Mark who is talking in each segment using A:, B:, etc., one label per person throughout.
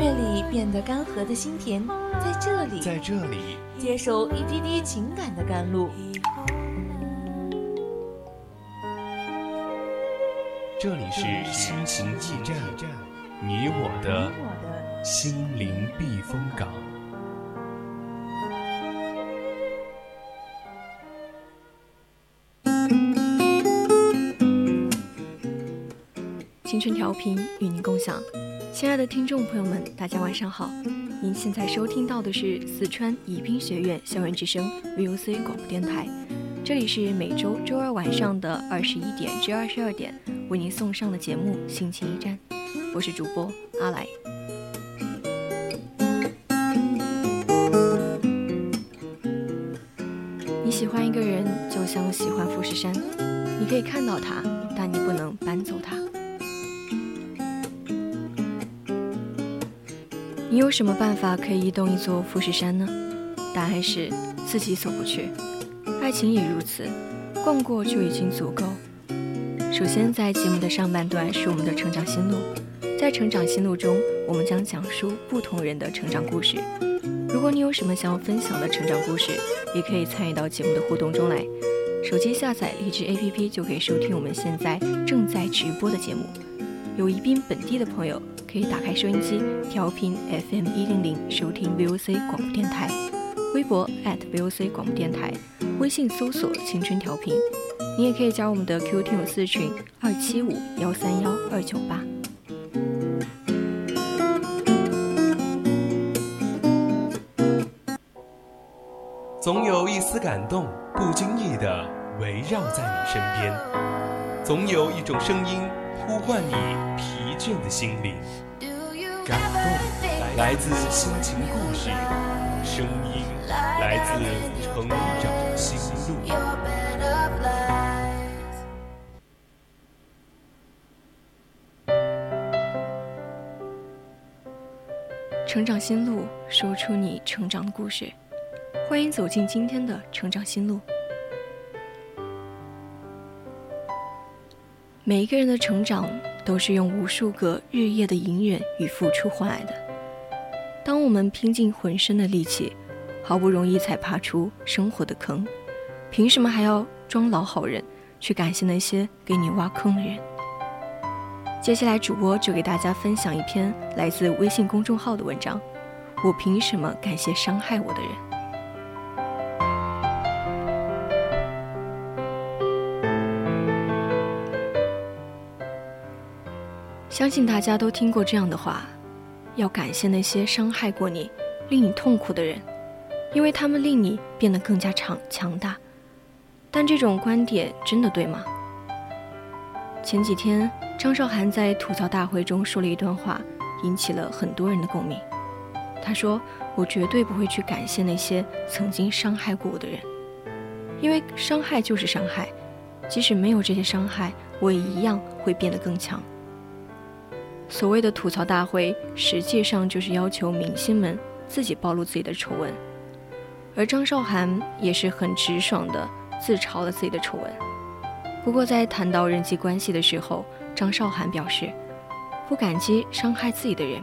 A: 岁月里变得干涸的心田，在这里，
B: 在这里
A: 接受一滴滴情感的甘露。
B: 这里是心情驿站，你我的心灵避风港。
C: 青春调频与您共享。亲爱的听众朋友们，大家晚上好！您现在收听到的是四川宜宾学院校园之声 VOC 广播电台，这里是每周周二晚上的二十一点至二十二点为您送上的节目《心情驿站》，我是主播阿来。你喜欢一个人，就像喜欢富士山，你可以看到它，但你不能搬走它。你有什么办法可以移动一座富士山呢？答案是自己走过去。爱情也如此，逛过就已经足够。首先，在节目的上半段是我们的成长心路，在成长心路中，我们将讲述不同人的成长故事。如果你有什么想要分享的成长故事，也可以参与到节目的互动中来。手机下载荔枝 APP 就可以收听我们现在正在直播的节目。有宜宾本地的朋友。可以打开收音机，调频 FM 一零零，收听 VOC 广播电台。微博 @VOC 广播电台，微信搜索“青春调频”。你也可以加我们的 QQ 听友四群二七五幺三幺二九八。
B: 总有一丝感动，不经意的围绕在你身边；总有一种声音呼唤你倦的心灵。感动来自心情故事，声音来自成长心路。
C: 成长心路，说出你成长的故事。欢迎走进今天的成长心路。每一个人的成长。都是用无数个日夜的隐忍与付出换来的。当我们拼尽浑身的力气，好不容易才爬出生活的坑，凭什么还要装老好人，去感谢那些给你挖坑的人？接下来，主播就给大家分享一篇来自微信公众号的文章：我凭什么感谢伤害我的人？相信大家都听过这样的话：要感谢那些伤害过你、令你痛苦的人，因为他们令你变得更加强强大。但这种观点真的对吗？前几天，张韶涵在吐槽大会中说了一段话，引起了很多人的共鸣。她说：“我绝对不会去感谢那些曾经伤害过我的人，因为伤害就是伤害，即使没有这些伤害，我也一样会变得更强。”所谓的吐槽大会，实际上就是要求明星们自己暴露自己的丑闻，而张韶涵也是很直爽的自嘲了自己的丑闻。不过在谈到人际关系的时候，张韶涵表示不感激伤害自己的人。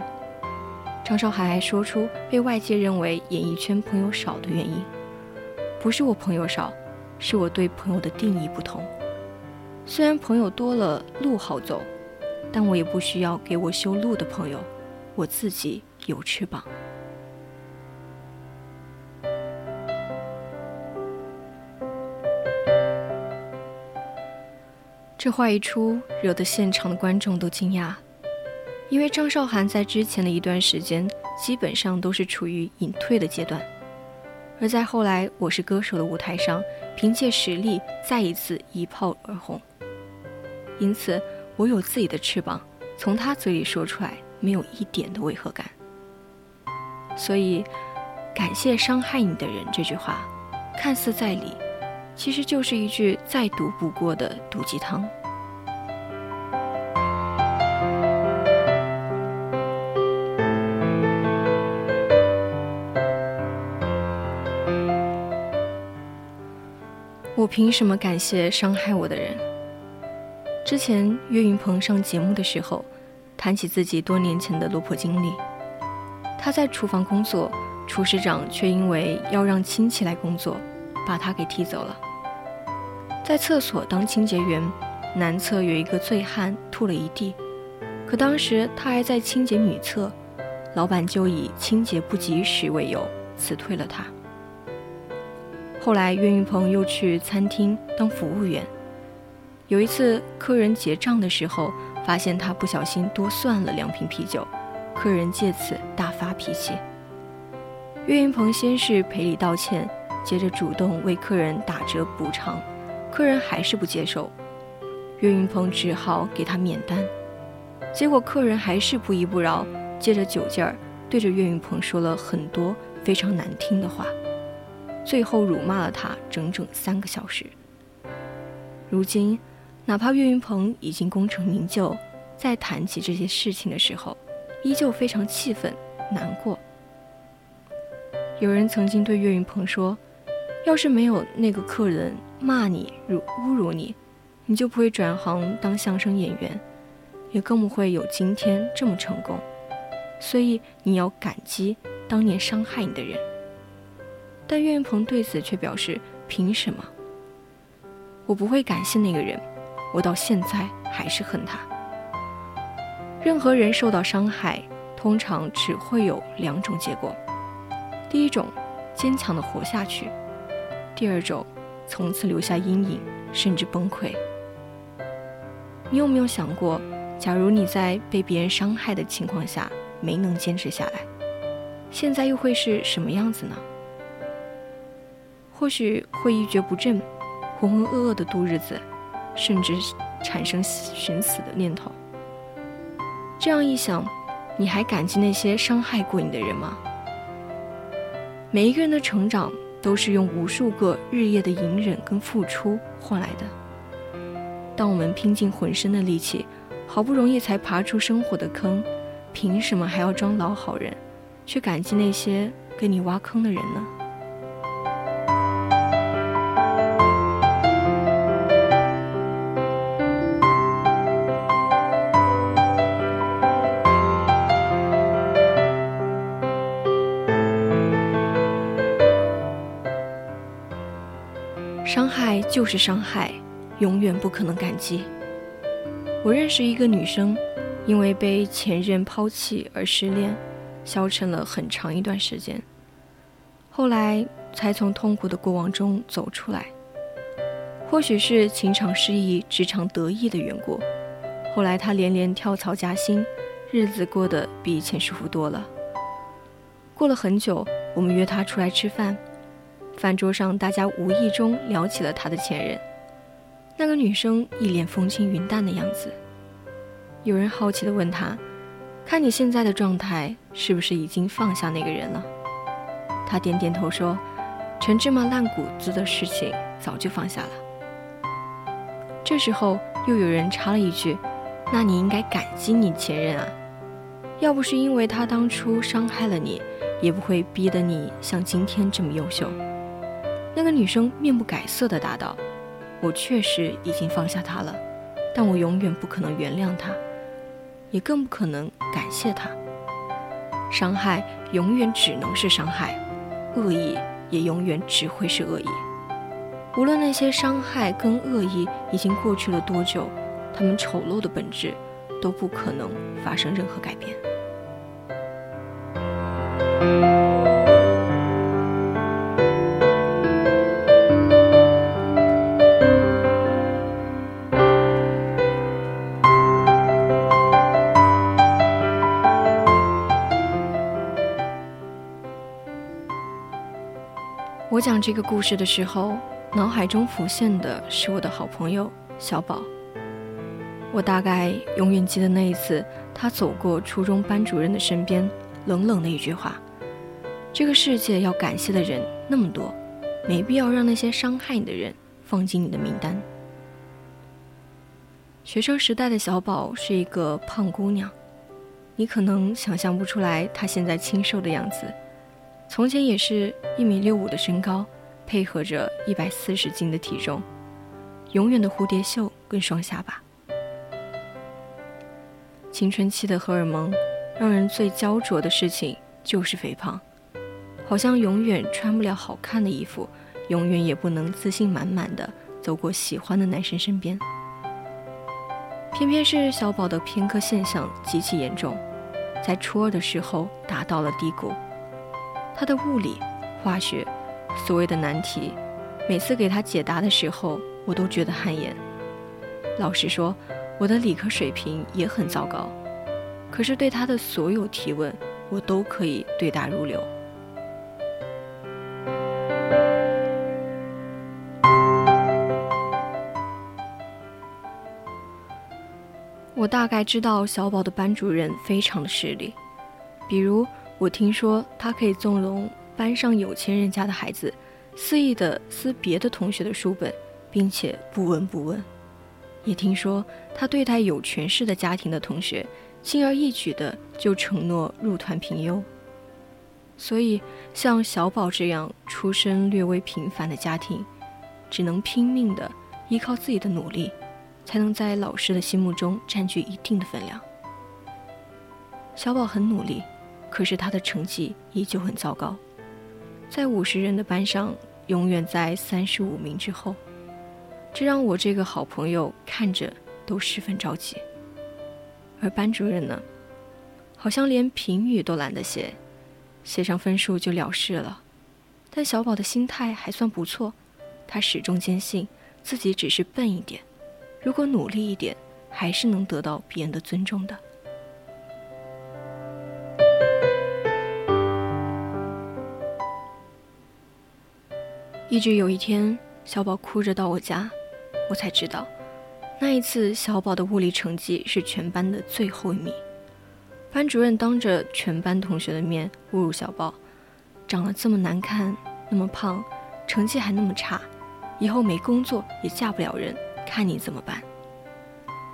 C: 张韶涵还说出被外界认为演艺圈朋友少的原因，不是我朋友少，是我对朋友的定义不同。虽然朋友多了路好走。但我也不需要给我修路的朋友，我自己有翅膀。这话一出，惹得现场的观众都惊讶，因为张韶涵在之前的一段时间基本上都是处于隐退的阶段，而在后来《我是歌手》的舞台上，凭借实力再一次一炮而红，因此。我有自己的翅膀，从他嘴里说出来，没有一点的违和感。所以，感谢伤害你的人这句话，看似在理，其实就是一句再毒不过的毒鸡汤。我凭什么感谢伤害我的人？之前岳云鹏上节目的时候，谈起自己多年前的落魄经历。他在厨房工作，厨师长却因为要让亲戚来工作，把他给踢走了。在厕所当清洁员，男厕有一个醉汉吐了一地，可当时他还在清洁女厕，老板就以清洁不及时为由辞退了他。后来，岳云鹏又去餐厅当服务员。有一次，客人结账的时候，发现他不小心多算了两瓶啤酒，客人借此大发脾气。岳云鹏先是赔礼道歉，接着主动为客人打折补偿，客人还是不接受，岳云鹏只好给他免单。结果客人还是不依不饶，借着酒劲儿对着岳云鹏说了很多非常难听的话。最后辱骂了他整整三个小时。如今，哪怕岳云鹏已经功成名就，在谈起这些事情的时候，依旧非常气愤、难过。有人曾经对岳云鹏说：“要是没有那个客人骂你、辱侮辱你，你就不会转行当相声演员，也更不会有今天这么成功。所以你要感激当年伤害你的人。”但岳云鹏对此却表示：“凭什么？我不会感谢那个人，我到现在还是恨他。任何人受到伤害，通常只会有两种结果：第一种，坚强的活下去；第二种，从此留下阴影，甚至崩溃。你有没有想过，假如你在被别人伤害的情况下没能坚持下来，现在又会是什么样子呢？”或许会一蹶不振，浑浑噩噩的度日子，甚至产生寻死的念头。这样一想，你还感激那些伤害过你的人吗？每一个人的成长都是用无数个日夜的隐忍跟付出换来的。当我们拼尽浑身的力气，好不容易才爬出生活的坑，凭什么还要装老好人，去感激那些给你挖坑的人呢？就是伤害，永远不可能感激。我认识一个女生，因为被前任抛弃而失恋，消沉了很长一段时间，后来才从痛苦的过往中走出来。或许是情场失意、职场得意的缘故，后来她连连跳槽加薪，日子过得比以前舒服多了。过了很久，我们约她出来吃饭。饭桌上，大家无意中聊起了他的前任。那个女生一脸风轻云淡的样子。有人好奇地问她：“看你现在的状态，是不是已经放下那个人了？”她点点头说：“陈芝麻烂谷子的事情早就放下了。”这时候，又有人插了一句：“那你应该感激你前任啊，要不是因为他当初伤害了你，也不会逼得你像今天这么优秀。”那个女生面不改色地答道：“我确实已经放下他了，但我永远不可能原谅他，也更不可能感谢他。伤害永远只能是伤害，恶意也永远只会是恶意。无论那些伤害跟恶意已经过去了多久，他们丑陋的本质都不可能发生任何改变。”我讲这个故事的时候，脑海中浮现的是我的好朋友小宝。我大概永远记得那一次，他走过初中班主任的身边，冷冷的一句话：“这个世界要感谢的人那么多，没必要让那些伤害你的人放进你的名单。”学生时代的小宝是一个胖姑娘，你可能想象不出来她现在清瘦的样子。从前也是一米六五的身高，配合着一百四十斤的体重，永远的蝴蝶袖跟双下巴。青春期的荷尔蒙，让人最焦灼的事情就是肥胖，好像永远穿不了好看的衣服，永远也不能自信满满的走过喜欢的男生身边。偏偏是小宝的偏科现象极其严重，在初二的时候达到了低谷。他的物理、化学，所谓的难题，每次给他解答的时候，我都觉得汗颜。老实说。我的理科水平也很糟糕，可是对他的所有提问，我都可以对答如流。我大概知道小宝的班主任非常的势利，比如我听说他可以纵容班上有钱人家的孩子肆意的撕别的同学的书本，并且不闻不问。也听说他对待有权势的家庭的同学，轻而易举的就承诺入团评优。所以，像小宝这样出身略微平凡的家庭，只能拼命的依靠自己的努力，才能在老师的心目中占据一定的分量。小宝很努力，可是他的成绩依旧很糟糕，在五十人的班上，永远在三十五名之后。这让我这个好朋友看着都十分着急，而班主任呢，好像连评语都懒得写，写上分数就了事了。但小宝的心态还算不错，他始终坚信自己只是笨一点，如果努力一点，还是能得到别人的尊重的。一直有一天，小宝哭着到我家。我才知道，那一次小宝的物理成绩是全班的最后一名。班主任当着全班同学的面侮辱小宝，长得这么难看，那么胖，成绩还那么差，以后没工作也嫁不了人，看你怎么办？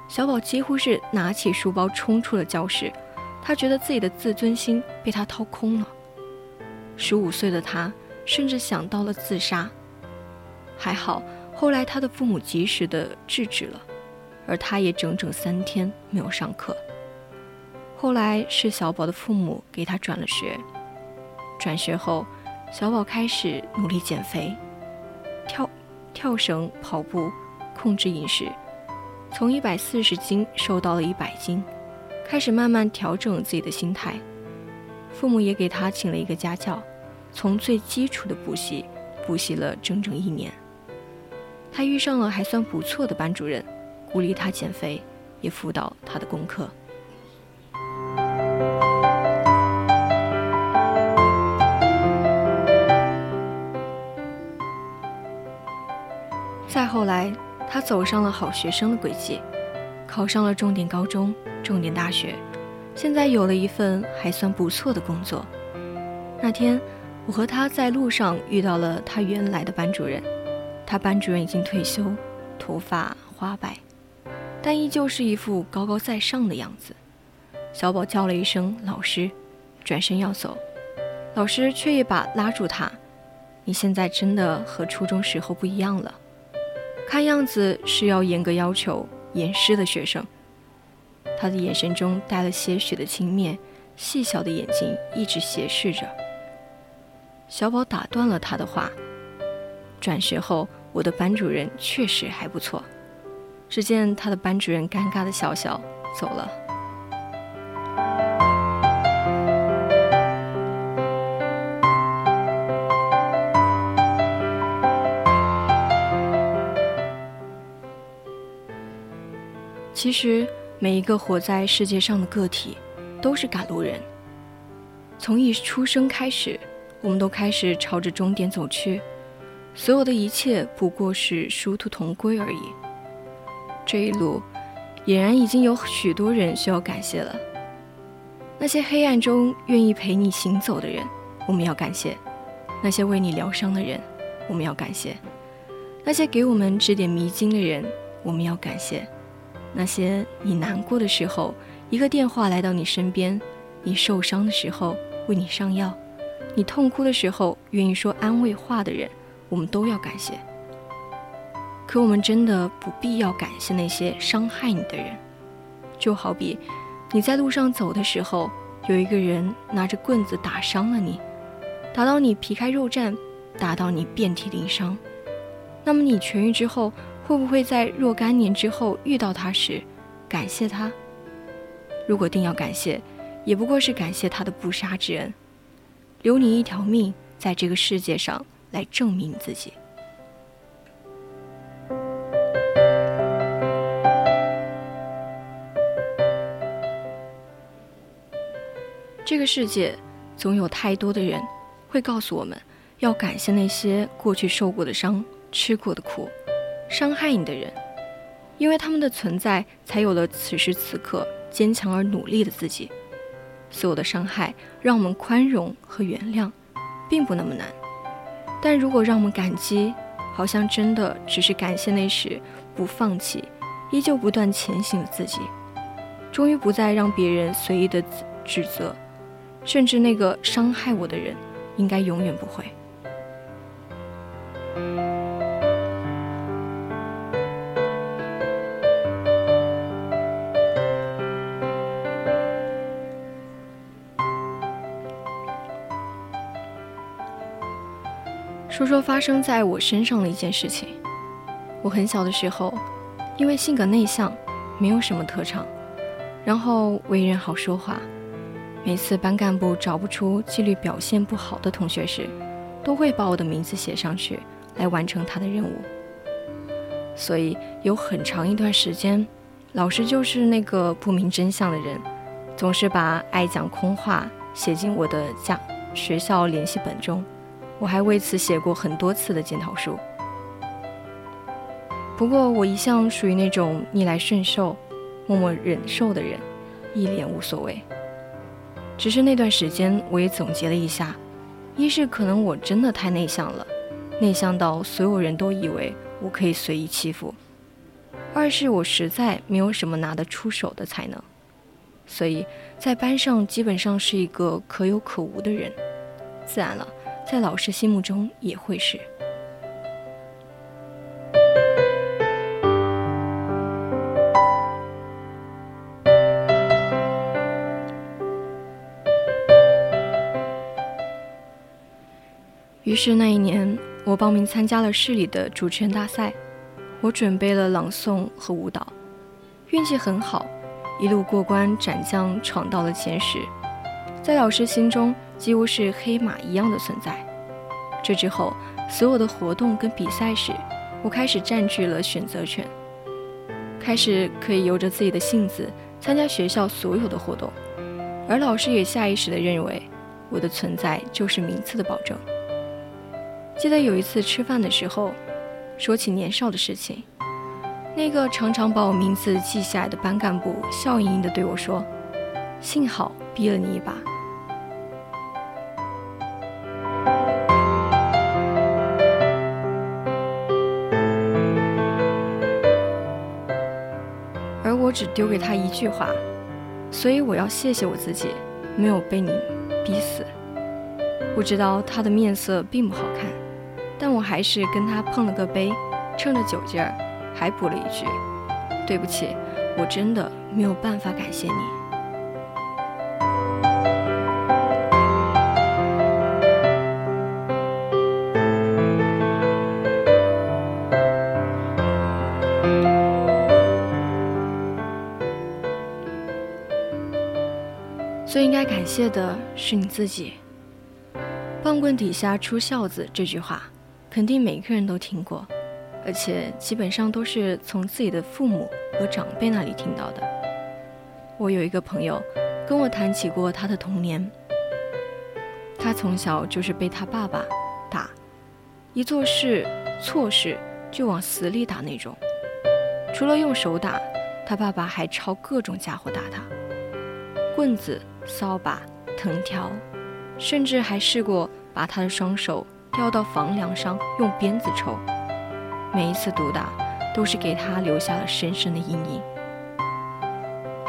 C: 小宝几乎是拿起书包冲出了教室，他觉得自己的自尊心被他掏空了。十五岁的他甚至想到了自杀，还好。后来，他的父母及时的制止了，而他也整整三天没有上课。后来是小宝的父母给他转了学，转学后，小宝开始努力减肥，跳跳绳、跑步，控制饮食，从一百四十斤瘦到了一百斤，开始慢慢调整自己的心态。父母也给他请了一个家教，从最基础的补习，补习了整整一年。他遇上了还算不错的班主任，鼓励他减肥，也辅导他的功课。再后来，他走上了好学生的轨迹，考上了重点高中、重点大学，现在有了一份还算不错的工作。那天，我和他在路上遇到了他原来的班主任。他班主任已经退休，头发花白，但依旧是一副高高在上的样子。小宝叫了一声“老师”，转身要走，老师却一把拉住他：“你现在真的和初中时候不一样了，看样子是要严格要求严师的学生。”他的眼神中带了些许的轻蔑，细小的眼睛一直斜视着。小宝打断了他的话。转学后，我的班主任确实还不错。只见他的班主任尴尬的笑笑走了。其实，每一个活在世界上的个体，都是赶路人。从一出生开始，我们都开始朝着终点走去。所有的一切不过是殊途同归而已。这一路，俨然已经有许多人需要感谢了。那些黑暗中愿意陪你行走的人，我们要感谢；那些为你疗伤的人，我们要感谢；那些给我们指点迷津的人，我们要感谢；那些你难过的时候，一个电话来到你身边；你受伤的时候为你上药；你痛哭的时候愿意说安慰话的人，我们都要感谢。可我们真的不必要感谢那些伤害你的人，就好比你在路上走的时候，有一个人拿着棍子打伤了你，打到你皮开肉绽，打到你遍体鳞伤。那么你痊愈之后，会不会在若干年之后遇到他时，感谢他？如果定要感谢，也不过是感谢他的不杀之恩，留你一条命在这个世界上来证明自己。这个世界，总有太多的人会告诉我们，要感谢那些过去受过的伤、吃过的苦、伤害你的人，因为他们的存在，才有了此时此刻坚强而努力的自己。所有的伤害，让我们宽容和原谅，并不那么难。但如果让我们感激，好像真的只是感谢那时不放弃、依旧不断前行的自己，终于不再让别人随意的指责。甚至那个伤害我的人，应该永远不会。说发生在我身上的一件事情。我很小的时候，因为性格内向，没有什么特长，然后为人好说话。每次班干部找不出纪律表现不好的同学时，都会把我的名字写上去，来完成他的任务。所以有很长一段时间，老师就是那个不明真相的人，总是把爱讲空话写进我的家学校联系本中。我还为此写过很多次的检讨书。不过我一向属于那种逆来顺受、默默忍受的人，一脸无所谓。只是那段时间，我也总结了一下：一是可能我真的太内向了，内向到所有人都以为我可以随意欺负；二是我实在没有什么拿得出手的才能，所以在班上基本上是一个可有可无的人，自然了，在老师心目中也会是。于是那一年，我报名参加了市里的主持人大赛。我准备了朗诵和舞蹈，运气很好，一路过关斩将，闯到了前十，在老师心中几乎是黑马一样的存在。这之后，所有的活动跟比赛时，我开始占据了选择权，开始可以由着自己的性子参加学校所有的活动，而老师也下意识地认为，我的存在就是名次的保证。记得有一次吃饭的时候，说起年少的事情，那个常常把我名字记下来的班干部笑盈盈地对我说：“幸好逼了你一把。”只丢给他一句话，所以我要谢谢我自己，没有被你逼死。我知道他的面色并不好看。但我还是跟他碰了个杯，趁着酒劲儿，还补了一句：“对不起，我真的没有办法感谢你。”最应该感谢的是你自己。棒棍底下出孝子这句话。肯定每个人都听过，而且基本上都是从自己的父母和长辈那里听到的。我有一个朋友跟我谈起过他的童年，他从小就是被他爸爸打，一做事错事就往死里打那种。除了用手打，他爸爸还抄各种家伙打他，棍子、扫把、藤条，甚至还试过把他的双手吊到房梁上用鞭子抽。每一次毒打，都是给他留下了深深的阴影。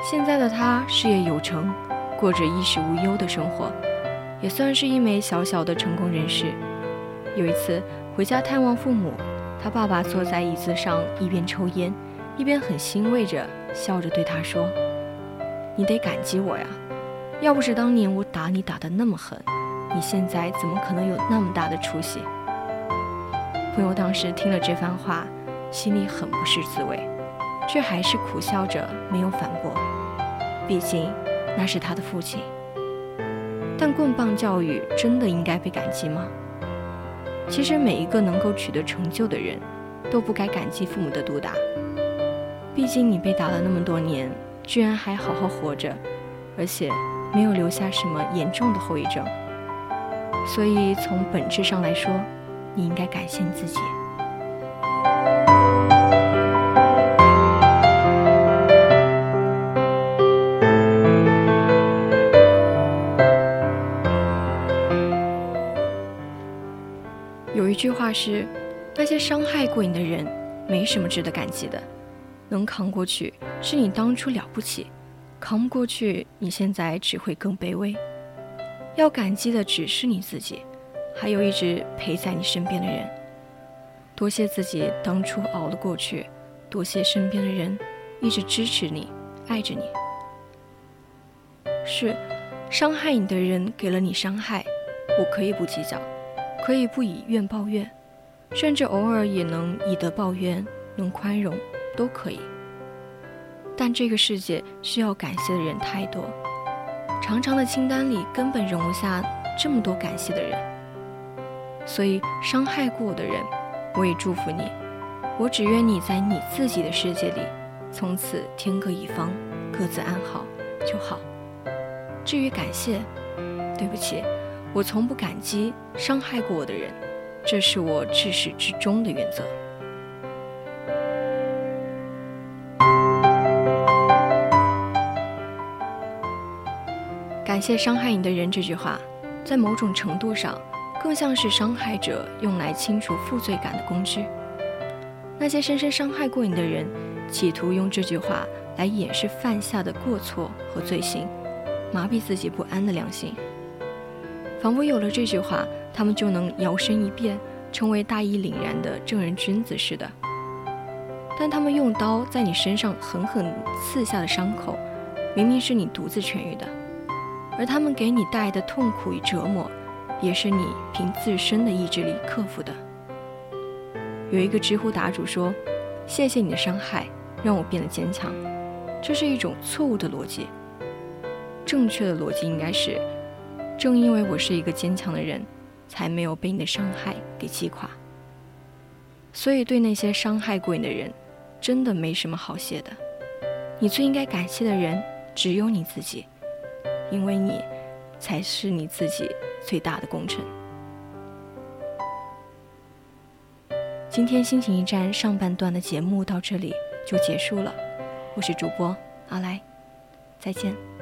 C: 现在的他事业有成，过着衣食无忧的生活，也算是一枚小小的成功人士。有一次回家探望父母，他爸爸坐在椅子上，一边抽烟，一边很欣慰着笑着对他说：“你得感激我呀，要不是当年我打你打得那么狠，你现在怎么可能有那么大的出息？”朋友当时听了这番话，心里很不是滋味，却还是苦笑着没有反驳，毕竟那是他的父亲。但棍棒教育真的应该被感激吗？其实每一个能够取得成就的人，都不该感激父母的毒打。毕竟你被打了那么多年，居然还好好活着，而且没有留下什么严重的后遗症。所以从本质上来说，你应该感谢你自己。有一句话是：那些伤害过你的人，没什么值得感激的。能扛过去，是你当初了不起；扛不过去，你现在只会更卑微。要感激的只是你自己，还有一直陪在你身边的人。多谢自己当初熬了过去，多谢身边的人一直支持你、爱着你。是，伤害你的人给了你伤害，我可以不计较。可以不以怨报怨，甚至偶尔也能以德报怨，能宽容，都可以。但这个世界需要感谢的人太多，长长的清单里根本容不下这么多感谢的人。所以伤害过我的人，我也祝福你。我只愿你在你自己的世界里，从此天各一方，各自安好就好。至于感谢，对不起。我从不感激伤害过我的人，这是我至始至终的原则。感谢伤害你的人这句话，在某种程度上，更像是伤害者用来清除负罪感的工具。那些深深伤害过你的人，企图用这句话来掩饰犯下的过错和罪行，麻痹自己不安的良心。仿佛有了这句话，他们就能摇身一变，成为大义凛然的正人君子似的。但他们用刀在你身上狠狠刺下的伤口，明明是你独自痊愈的，而他们给你带来的痛苦与折磨，也是你凭自身的意志力克服的。有一个知乎答主说：“谢谢你的伤害，让我变得坚强。”这是一种错误的逻辑。正确的逻辑应该是。正因为我是一个坚强的人，才没有被你的伤害给击垮。所以，对那些伤害过你的人，真的没什么好谢的。你最应该感谢的人，只有你自己，因为你才是你自己最大的功臣。今天心情驿站上半段的节目到这里就结束了，我是主播阿来，再见。